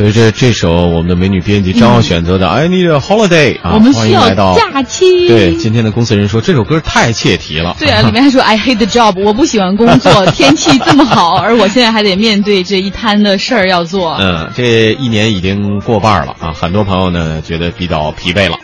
随着这首我们的美女编辑张浩选择的《I Need a Holiday》啊，我们需要来到假期。对，今天的公司人说这首歌太切题了。对啊，里面还说 I hate the job，我不喜欢工作，天气这么好，而我现在还得面对这一摊的事儿要做。嗯，这一年已经过半了啊，很多朋友呢觉得比较疲惫了。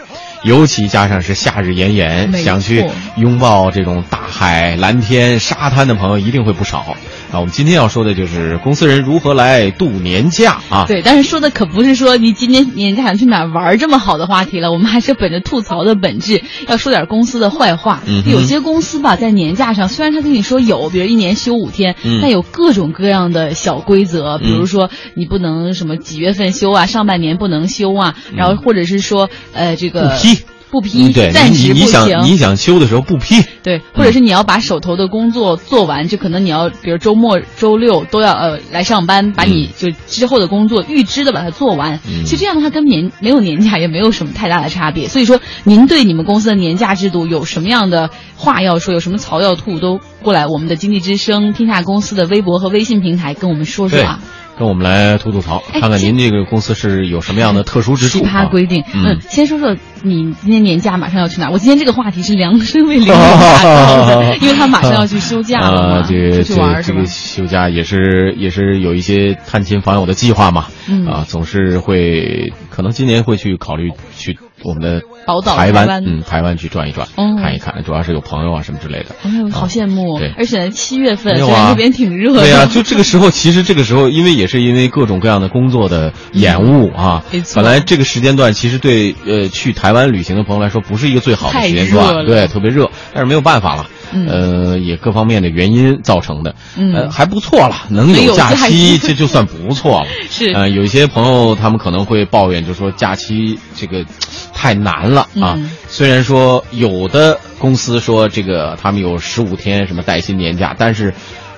尤其加上是夏日炎炎，想去拥抱这种大海、蓝天、沙滩的朋友一定会不少。啊，我们今天要说的就是公司人如何来度年假啊。对，但是说的可不是说你今年年假想去哪儿玩儿这么好的话题了，我们还是本着吐槽的本质，要说点公司的坏话。嗯有些公司吧，在年假上，虽然他跟你说有，比如一年休五天，嗯。但有各种各样的小规则，比如说你不能什么几月份休啊，上半年不能休啊，然后或者是说呃这个嗯不批。暂时不你你想行。你想休的时候不批，对，或者是你要把手头的工作做完，就可能你要，比如周末、周六都要呃来上班，把你就之后的工作预支的把它做完。嗯其实这样的话跟年没有年假也没有什么太大的差别。所以说，您对你们公司的年假制度有什么样的话要说，有什么槽要吐，都过来我们的经济之声天下公司的微博和微信平台跟我们说说啊。，跟我们来吐吐槽，哎看看您这个公司是有什么样的特殊之处奇啊葩规定，嗯嗯，先说说你今年年假马上要去哪？儿？我今天这个话题是量身为领导打造的，因为他马上要 去休假了这个出去玩是吧？这这个？休假也是也是有一些探亲访友的计划嘛，嗯。啊，总是会可能今年会去考虑去我们的宝岛台湾，嗯，台湾去转一转，哦。看一看，主要是有朋友啊什么之类的。哎呦，好羡慕。对！而且七月份，没有啊。虽然那边挺热的，对呀、就这个时候，其实这个时候，因为也是因为各种各样的工作的延误啊，本来这个时间段其实对呃去台湾旅行的朋友来说不是一个最好的时间段，对，特别热，但是没有办法了。嗯呃，也各方面的原因造成的，嗯呃，还不错了，能能有假假期，期这就算不错了。是呃，有一些朋友他们可能会抱怨，就说假期这个太难了啊。嗯虽然说有的公司说这个他们有十五天什么带薪年假，但是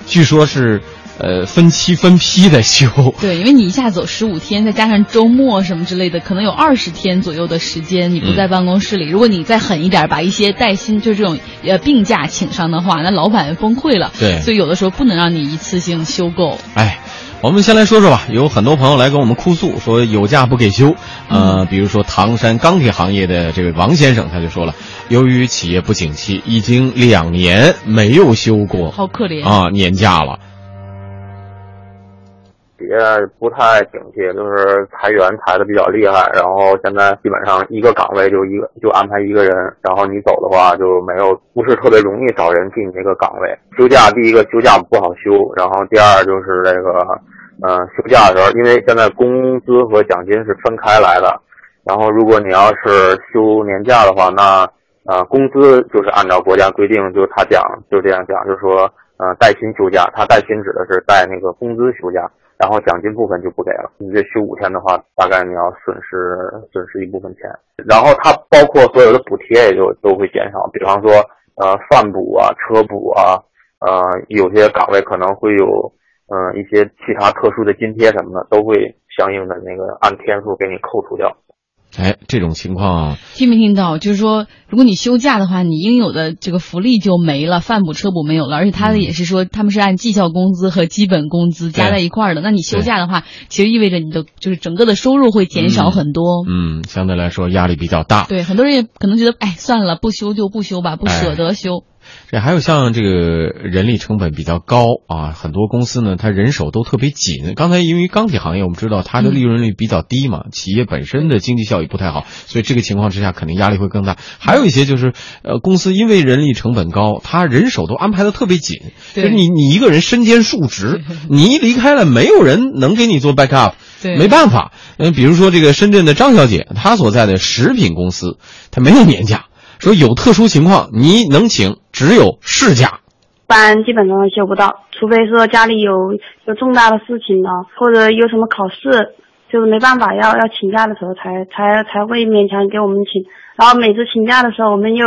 据说是呃分期分批的休。对，因为你一下走十五天，再加上周末什么之类的，可能有二十天左右的时间你不在办公室里。如果你再狠一点，把一些带薪就这种呃病假请上的话，那老板崩溃了。对所以有的时候不能让你一次性休够。哎，我们先来说说吧。有很多朋友来跟我们哭诉，说有假不给休。呃，比如说唐山钢铁行业的这位王先生，他就说了，由于企业不景气，已经两年没有休过好可怜啊年假了。企业不太景气，就是裁员裁的比较厉害，然后现在基本上一个岗位就一个就安排一个人，然后你走的话就没有不是特别容易找人进这个岗位。休假第一个休假不好休，然后第二就是这个，呃，休假的时候，因为现在工资和奖金是分开来的，然后如果你要是休年假的话，那呃工资就是按照国家规定，就他讲就这样讲，就是说呃带薪休假，他带薪指的是带那个工资休假。然后奖金部分就不给了。你这休五天的话，大概你要损失损失一部分钱。然后它包括所有的补贴也就都会减少，比方说呃饭补啊、车补啊，呃有些岗位可能会有嗯、呃、一些其他特殊的津贴什么的，都会相应的那个按天数给你扣除掉。哎，这种情况，听没听到？就是说，如果你休假的话，你应有的这个福利就没了，饭补车补没有了，而且他的也是说，他们是按绩效工资和基本工资加在一块儿的。那你休假的话，其实意味着你的就是整个的收入会减少很多。嗯，相对来说压力比较大。对，很多人也可能觉得，哎，算了，不休就不休吧，不舍得休。这还有像这个人力成本比较高啊，很多公司呢，它人手都特别紧。刚才因为钢铁行业，我们知道它的利润率比较低嘛，企业本身的经济效益不太好，所以这个情况之下肯定压力会更大。还有一些就是，呃，公司因为人力成本高，它人手都安排的特别紧，就是你你一个人身兼数职，你一离开了，没有人能给你做 backup。对没办法，嗯，比如说这个深圳的张小姐，她所在的食品公司，她没有年假，说有特殊情况你能请，只有事假。班基本上休不到，除非说家里有有重大的事情了，或者有什么考试，就是没办法要要请假的时候才才才会勉强给我们请。然后每次请假的时候，我们又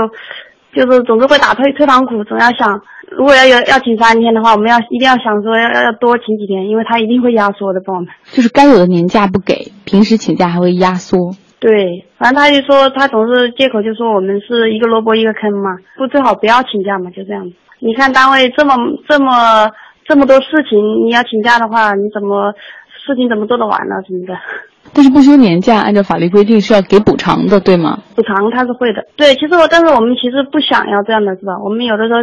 就是总是会打退退堂鼓，总要想，如果要有要请三天的话，我们要一定要想说要要要多请几天，因为他一定会压缩的帮我们。就是该有的年假不给，平时请假还会压缩。对，反正他就说他总是借口就说我们是一个萝卜一个坑嘛，不最好不要请假嘛，就这样子。你看单位这么这么这么多事情，你要请假的话，你怎么事情怎么做得完呢？什么的？但是不休年假，按照法律规定是要给补偿的，对吗？补偿他是会的。对，其实我但是我们其实不想要这样的是吧？我们有的时候，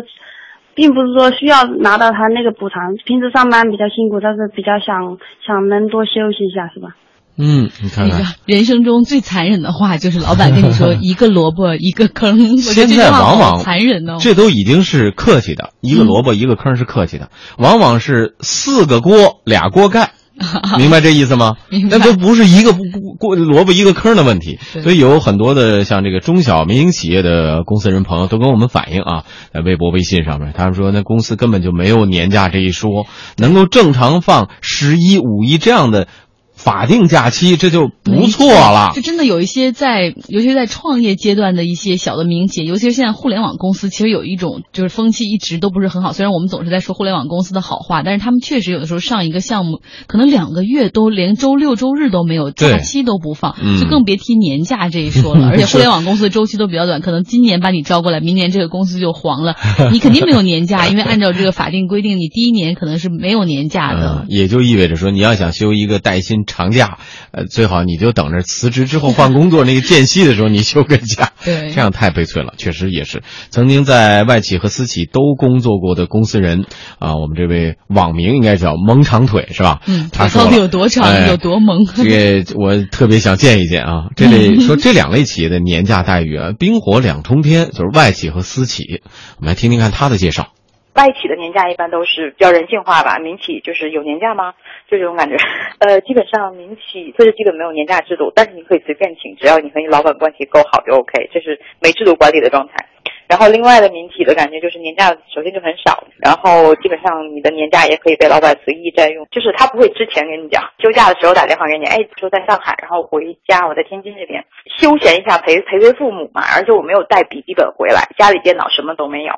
并不是说需要拿到他那个补偿，平时上班比较辛苦，但是比较想想能多休息一下是吧？嗯，你看看，人生中最残忍的话就是老板跟你说一个萝卜一个坑，现在往往残忍哦。这都已经是客气的，一个萝卜一个坑是客气的，往往是四个锅俩锅盖。明白这意思吗？那都不是一个锅锅萝卜一个坑的问题，所以有很多的像这个中小民营企业的公司人朋友都跟我们反映啊，在微博、微信上面，他们说那公司根本就没有年假这一说，能够正常放十一、五一这样的法定假期，这就不错了就。真的有一些在，尤其是在创业阶段的一些小的民企，尤其是现在互联网公司，其实有一种就是风气一直都不是很好。虽然我们总是在说互联网公司的好话，但是他们确实有的时候上一个项目，可能两个月都连周六周日都没有，假期都不放，嗯就更别提年假这一说了。而且互联网公司的周期都比较短，可能今年把你招过来，明年这个公司就黄了，你肯定没有年假，因为按照这个法定规定，你第一年可能是没有年假的嗯，。也就意味着说，你要想休一个带薪长假，呃，最好你就等着辞职之后换工作那个间隙的时候，你休个假。对这样太悲催了，确实也是。曾经在外企和私企都工作过的公司人啊，我们这位网名应该叫萌长腿是吧？嗯，他说到底有多长，哎有多萌？这个我特别想见一见啊！这类说这两类企业的年假待遇啊，冰火两重天，就是外企和私企。我们来听听看他的介绍。外企的年假一般都是比较人性化吧，民企就是有年假吗？就这种感觉。呃，基本上民企就是基本没有年假制度，但是你可以随便请，只要你和你老板关系够好就 OK，这是没制度管理的状态。然后另外的民企的感觉就是年假首先就很少，然后基本上你的年假也可以被老板随意占用，就是他不会之前跟你讲，休假的时候打电话给你，哎，说在上海，然后回家我在天津这边休闲一下陪陪陪父母嘛，而且我没有带笔记本回来，家里电脑什么都没有。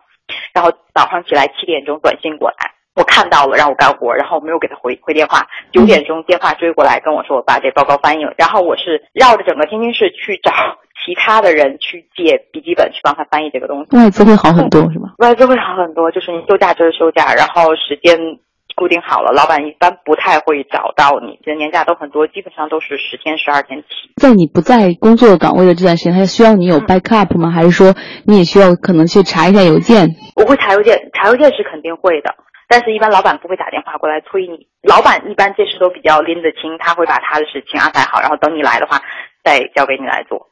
然后早上起来七点钟短信过来，我看到了，让我干活，然后我没有给他回回电话。九点钟电话追过来跟我说我把这报告翻译了，然后我是绕着整个天津市去找其他的人去借笔记本去帮他翻译这个东西。外资会好很多是吗？外资会好很多，就是你休假就是休假，然后时间固定好了，老板一般不太会找到你。其实年假都很多，基本上都是十天、十二天起。在你不在工作岗位的这段时间，他需要你有 backup 吗？还是说你也需要可能去查一下邮件？我会查邮件，查邮件是肯定会的，但是一般老板不会打电话过来催你。老板一般这事都比较拎得清，他会把他的事情安排好，然后等你来的话，再交给你来做。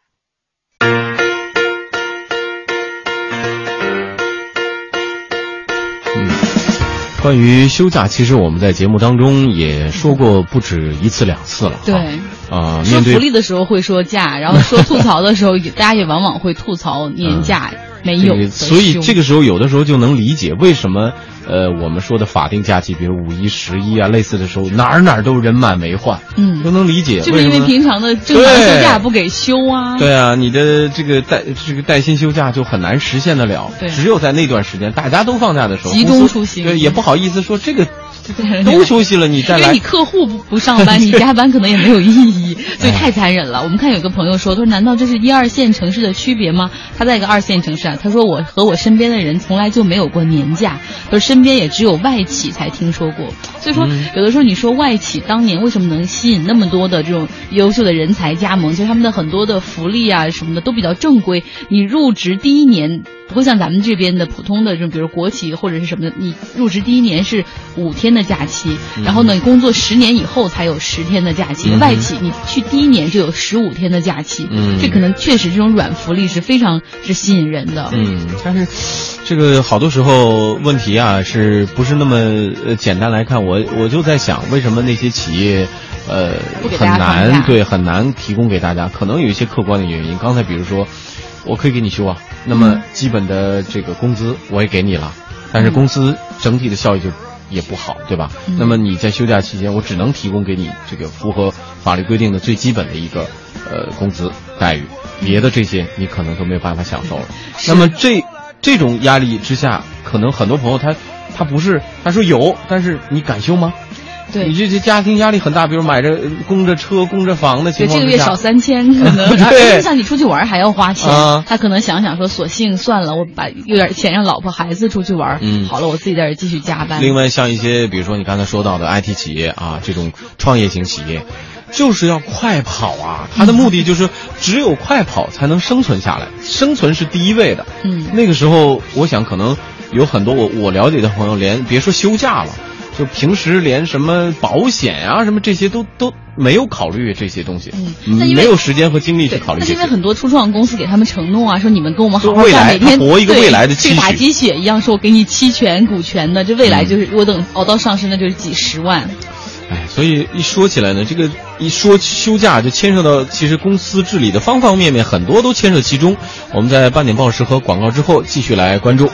关于休假，其实我们在节目当中也说过不止一次两次了。对，啊、说面对福利的时候会说假，然后说吐槽的时候，大家也往往会吐槽年假没有所以这个时候有的时候就能理解为什么呃我们说的法定假期，比如五一、十一啊类似的时候，哪儿哪儿都人满为患，嗯都能理解。就是因为平常的正常休假不给休啊。对啊，你的这个带这个带薪休假就很难实现得了。对只有在那段时间大家都放假的时候，集中出行对，也不好意思说这个对 都休息了，你再来因为你。客户不不上班，你加班可能也没有意义，所以太残忍了。我们看有个朋友说，他说难道这是一二线城市的区别吗？他在一个二线城市啊，他说我和我身边的人从来就没有过年假，他说身边也只有外企才听说过。所以说，有的时候你说外企当年为什么能吸引那么多的这种优秀的人才加盟？其实他们的很多的福利啊什么的都比较正规，你入职第一年。不会像咱们这边的普通的这种，比如国企或者是什么的，你入职第一年是五天的假期，然后呢，你工作十年以后才有十天的假期。嗯外企你去第一年就有十五天的假期，嗯这可能确实这种软福利是非常是吸引人的。嗯，但是这个好多时候问题啊，是不是那么呃简单来看？我我就在想，为什么那些企业，呃，很难对很难提供给大家？可能有一些客观的原因。刚才比如说，我可以给你休啊，那么嗯基本的这个工资我也给你了，但是公司整体的效益就。也不好，对吧？嗯那么你在休假期间，我只能提供给你这个符合法律规定的最基本的一个呃工资待遇，别的这些你可能都没有办法享受了。那么这这种压力之下，可能很多朋友他他不是他说有，但是你敢休吗？对。你这这家庭压力很大，比如买着供着车、供着房的情况下这，个月少三千，可能。对。像你出去玩还要花钱，啊。他可能想想说，索性算了，我把有点钱让老婆孩子出去玩，嗯。好了，我自己在这继续加班。另外，像一些比如说你刚才说到的 IT 企业啊，这种创业型企业，就是要快跑啊，他的目的就是只有快跑才能生存下来，生存是第一位的。嗯。那个时候，我想可能有很多我我了解的朋友，连别说休假了，就平时连什么保险啊什么这些都都没有考虑这些东西，没有时间和精力去，考虑。那是因为很多初创公司给他们承诺啊，说你们跟我们好好来每天对活一个未来的期许这个打鸡血一样，说我给你期权、股权的，这未来嗯就是、如果等熬到上市，那就是几十万。哎，所以一说起来呢，这个一说休假就牵涉到其实公司治理的方方面面，很多都牵涉其中。我们在半点报时和广告之后继续来关注。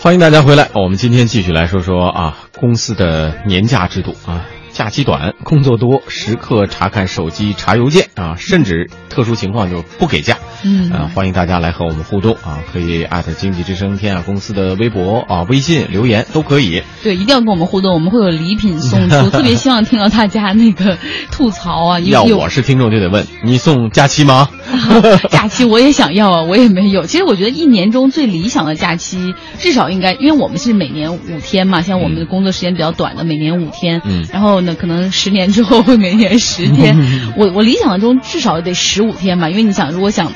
欢迎大家回来，我们今天继续来说说啊，公司的年假制度啊，假期短，工作多，时刻查看手机、查邮件啊，甚至特殊情况就不给假。嗯啊，欢迎大家来和我们互动啊，可以艾特经济之声天下公司的微博啊、微信留言都可以。对，一定要跟我们互动，我们会有礼品送出，特别希望听到大家那个吐槽啊，因要我是听众就得问你送假期吗？假期我也想要啊，我也没有。其实我觉得一年中最理想的假期，至少应该，因为我们是每年五天嘛，像我们的工作时间比较短的，每年五天。嗯然后呢，可能十年之后会每年十天。我我理想中至少得十五天吧，因为你想，如果想。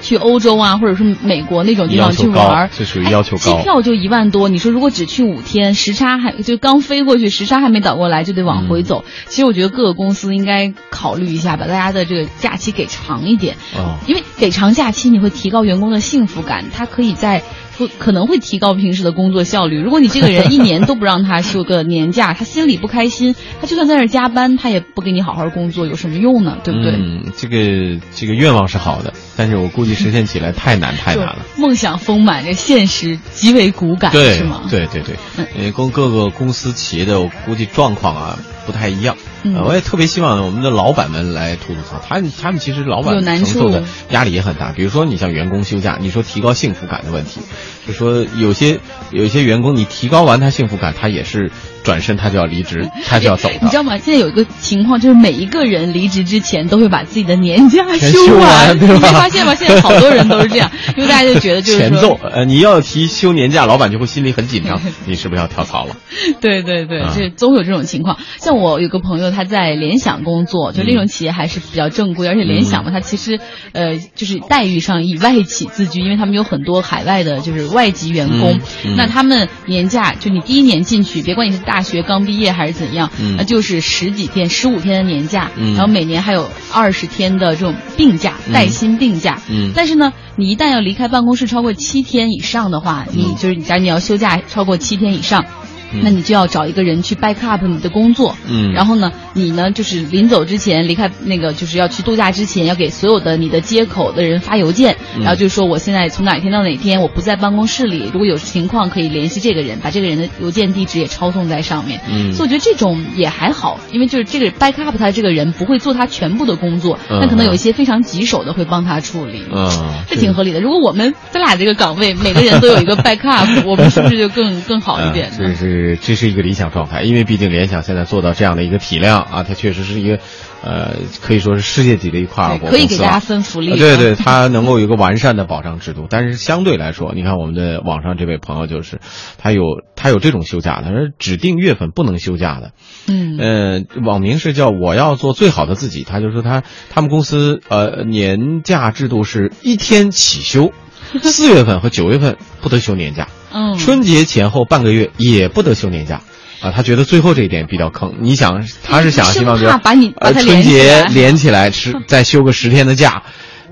去欧洲啊，或者是美国那种地方去玩儿，这属于哎要求高机票就一万多，你说如果只去五天，时差还就刚飞过去，时差还没倒过来，就得往回嗯走。其实我觉得各个公司应该考虑一下，把大家的这个假期给长一点。哦，因为给长假期，你会提高员工的幸福感，他可以在会可能会提高平时的工作效率。如果你这个人一年都不让他休个年假，他心里不开心，他就算在那儿加班，他也不给你好好工作，有什么用呢？对不对？嗯，这个这个愿望是好的，但是我估计实现起来太难太难了。梦想丰满，这现实极为骨感，对是吗？对对对嗯，呃，公各个公司企业的我估计状况啊不太一样。嗯呃我也特别希望我们的老板们来吐吐槽，他们他们其实老板承受的压力也很大。比如说你像员工休假，你说提高幸福感的问题，就说有些有一些员工你提高完他幸福感，他也是转身他就要离职，他就要走的。你知道吗？现在有一个情况，就是每一个人离职之前都会把自己的年假全休完 你没发现吗？现在好多人都是这样，因为大家就觉得就是前奏，呃，你要提休年假，老板就会心里很紧张，你是不是要跳槽了？对对对啊，这总有这种情况。像我有个朋友，他在联想工作，就那种企业还是比较正规，而且联想嘛，它其实呃就是待遇上以外企自居，因为他们有很多海外的就是外籍员工。那他们年假就你第一年进去，别管你是大学刚毕业还是怎样，嗯。那就是十几天、十五天的年假，嗯。然后每年还有二十天的这种病假，嗯带薪病假。嗯。但是呢，你一旦要离开办公室超过七天以上的话，你嗯。就是假如你要休假超过七天以上。嗯那你就要找一个人去 back up 你的工作，嗯然后呢，你呢就是临走之前离开那个就是要去度假之前，要给所有的你的接口的人发邮件，嗯然后就说我现在从哪天到哪天我不在办公室里，如果有情况可以联系这个人，把这个人的邮件地址也抄送在上面。嗯所以我觉得这种也还好，因为就是这个 back up 他这个人不会做他全部的工作，嗯那可能有一些非常棘手的会帮他处理。嗯，这挺合理的。如果我们咱俩这个岗位每个人都有一个 backup，我们是不是就更更好一点啊这呢？是这是一个理想状态，因为毕竟联想现在做到这样的一个体量啊，它确实是一个，呃，可以说是世界级的一跨国公司可以给大家分福利。啊对对，它能够有一个完善的保障制度，但是相对来说，你看我们的网上这位朋友就是，他有他有这种休假，他说指定月份不能休假的，嗯。呃，网名是叫我要做最好的自己，他就说他他们公司呃年假制度是一天起休，四月份和九月份不得休年假，嗯，春节前后半个月也不得休年假。啊，他觉得最后这一点比较坑。你想，他是想希望生就怕把你春节连起来吃，再休个十天的假，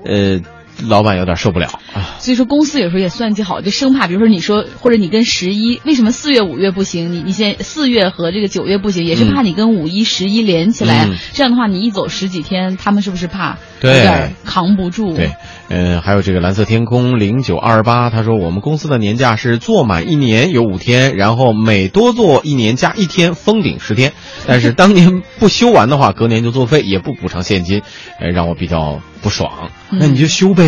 呃，老板有点受不了啊。所以说公司有时候也算计好，就生怕比如说你说或者你跟十一，为什么四月五月不行？你你先四月和这个九月不行，也是怕你跟五一十一连起来，嗯这样的话你一走十几天，他们是不是怕对有点扛不住？对，嗯，还有这个蓝色天空零九二八，他说我们公司的年假是做满一年有五天，然后每多做一年加一天，封顶十天。但是当年不休完的话，隔年就作废，也不补偿现金，呃，让我比较不爽。嗯那你就休呗，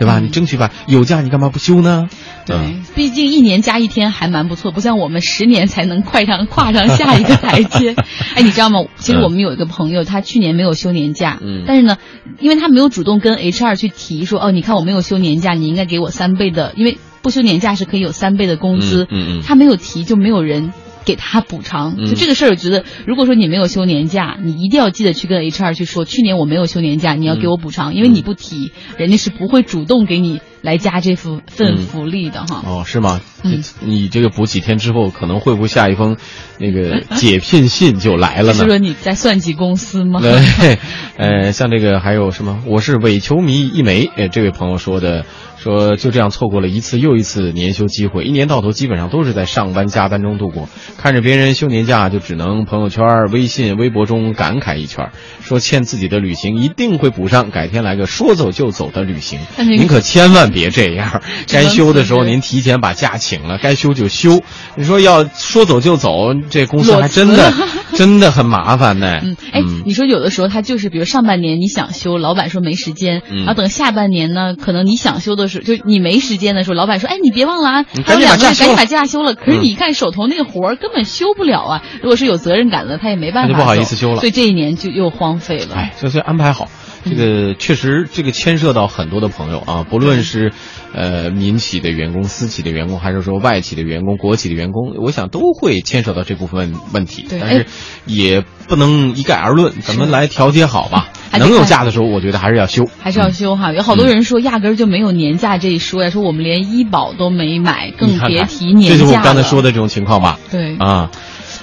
对吧？你争取吧，有假你干嘛不休呢？对嗯，毕竟一年加一天还蛮不错，不像我们十年才能快上跨上下一个台阶。哎，你知道吗？其实我们有一个朋友，他去年没有休年假，嗯但是呢，因为他没有主动跟 HR 去提说，哦，你看我没有休年假，你应该给我三倍的，因为不休年假是可以有三倍的工资，嗯嗯嗯他没有提，就没有人。给他补偿，嗯就这个事儿，我觉得，如果说你没有休年假，你一定要记得去跟 HR 去说，去年我没有休年假，你要给我补偿，因为你不提，人家是不会主动给你来加这份份嗯福利的哈。哦，是吗？嗯你这个补几天之后，可能会不会下一封那个解聘信就来了呢？是说你在算计公司吗？对，呃，像这个还有什么？我是伪球迷一枚，呃，这位朋友说的，说就这样错过了一次又一次年休机会，一年到头基本上都是在上班加班中度过，看着别人休年假，就只能朋友圈、微信、微博中感慨一圈，说欠自己的旅行一定会补上，改天来个说走就走的旅行。您可千万别这样，该休的时候您提前把假请了，该休就休。你说要说走就走，这公司还真的辞 真的很麻烦呢。嗯，哎，你说有的时候他就是，比如上半年你想休，老板说没时间，嗯然后等下半年呢，可能你想休的时候，就你没时间的时候，老板说，哎，你别忘了啊，你还有两个月，赶紧把假休了。可是嗯你一看手头那个活儿根本休不了啊，如果是有责任感的，他也没办法，他就不好意思休了所以这一年就又荒废了。哎，所以安排好，这嗯个确实这个牵涉到很多的朋友啊，不论是呃民企的员工、私企的员工，还是说外企的员工、国企的员工，我想都会牵扯到这部分问题。对但是哎也不能一概而论，咱们来调节好吧。能有假的时候，我觉得还是要休。还是要休哈，有好多人说压根儿就没有年假这一说呀，说我们连医保都没买，更别提年假了。这就是我刚才说的这种情况吧？对啊，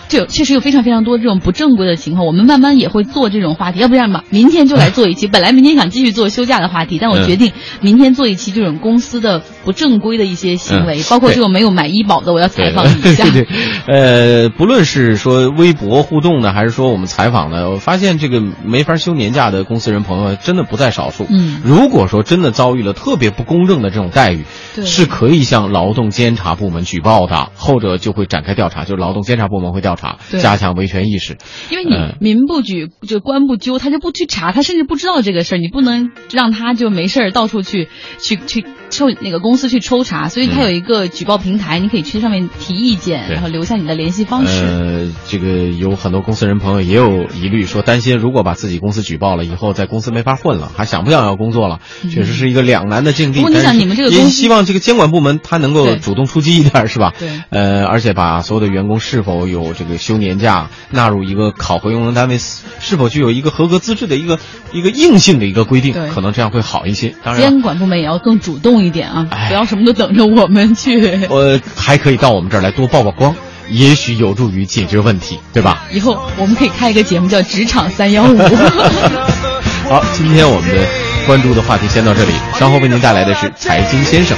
这有确实有非常非常多这种不正规的情况，我们慢慢也会做这种话题。要不然吧，明天就来做一期。本来明天想继续做休假的话题，但我嗯决定明天做一期这种公司的不正规的一些行为，嗯包括这种没有买医保的，我要采访一下。对对对，呃，不论是说微博互动呢，还是说我们采访呢，我发现这个没法休年假的公司人朋友真的不在少数。嗯如果说真的遭遇了特别不公正的这种待遇，对是可以向劳动监察部门举报的，后者就会展开调查，就是劳动监察部门会调查，对加强维权意识。因为你嗯民不举就官不究，他就不去查，他甚至不知道这个事儿，你不能让他就没事儿到处去去去受那个公司去抽查，所以他嗯有一个举报平台，你可以去上面提意见，然后留下你的联系方式。呃，这个有很多公司人朋友也有疑虑，说担心如果把自己公司举报了以后，在公司没法混了，还想不想要工作了，确实是一个两难的境地。嗯不过你想你们这个公司也希望这个监管部门他能够主动出击一点，是吧？对呃，而且把所有的员工是否有这个休年假纳入一个考核用人单位是是否具有一个合格资质的一个一个硬性的一个规定对，可能这样会好一些。当然。监管部门也要更主动一点啊，哎不要什么都等着我们去。我还可以到我们这儿来多曝曝光，也许有助于解决问题，对吧？以后我们可以开一个节目叫《职场三幺五》。好，今天我们的关注的话题先到这里，稍后为您带来的是财经先生。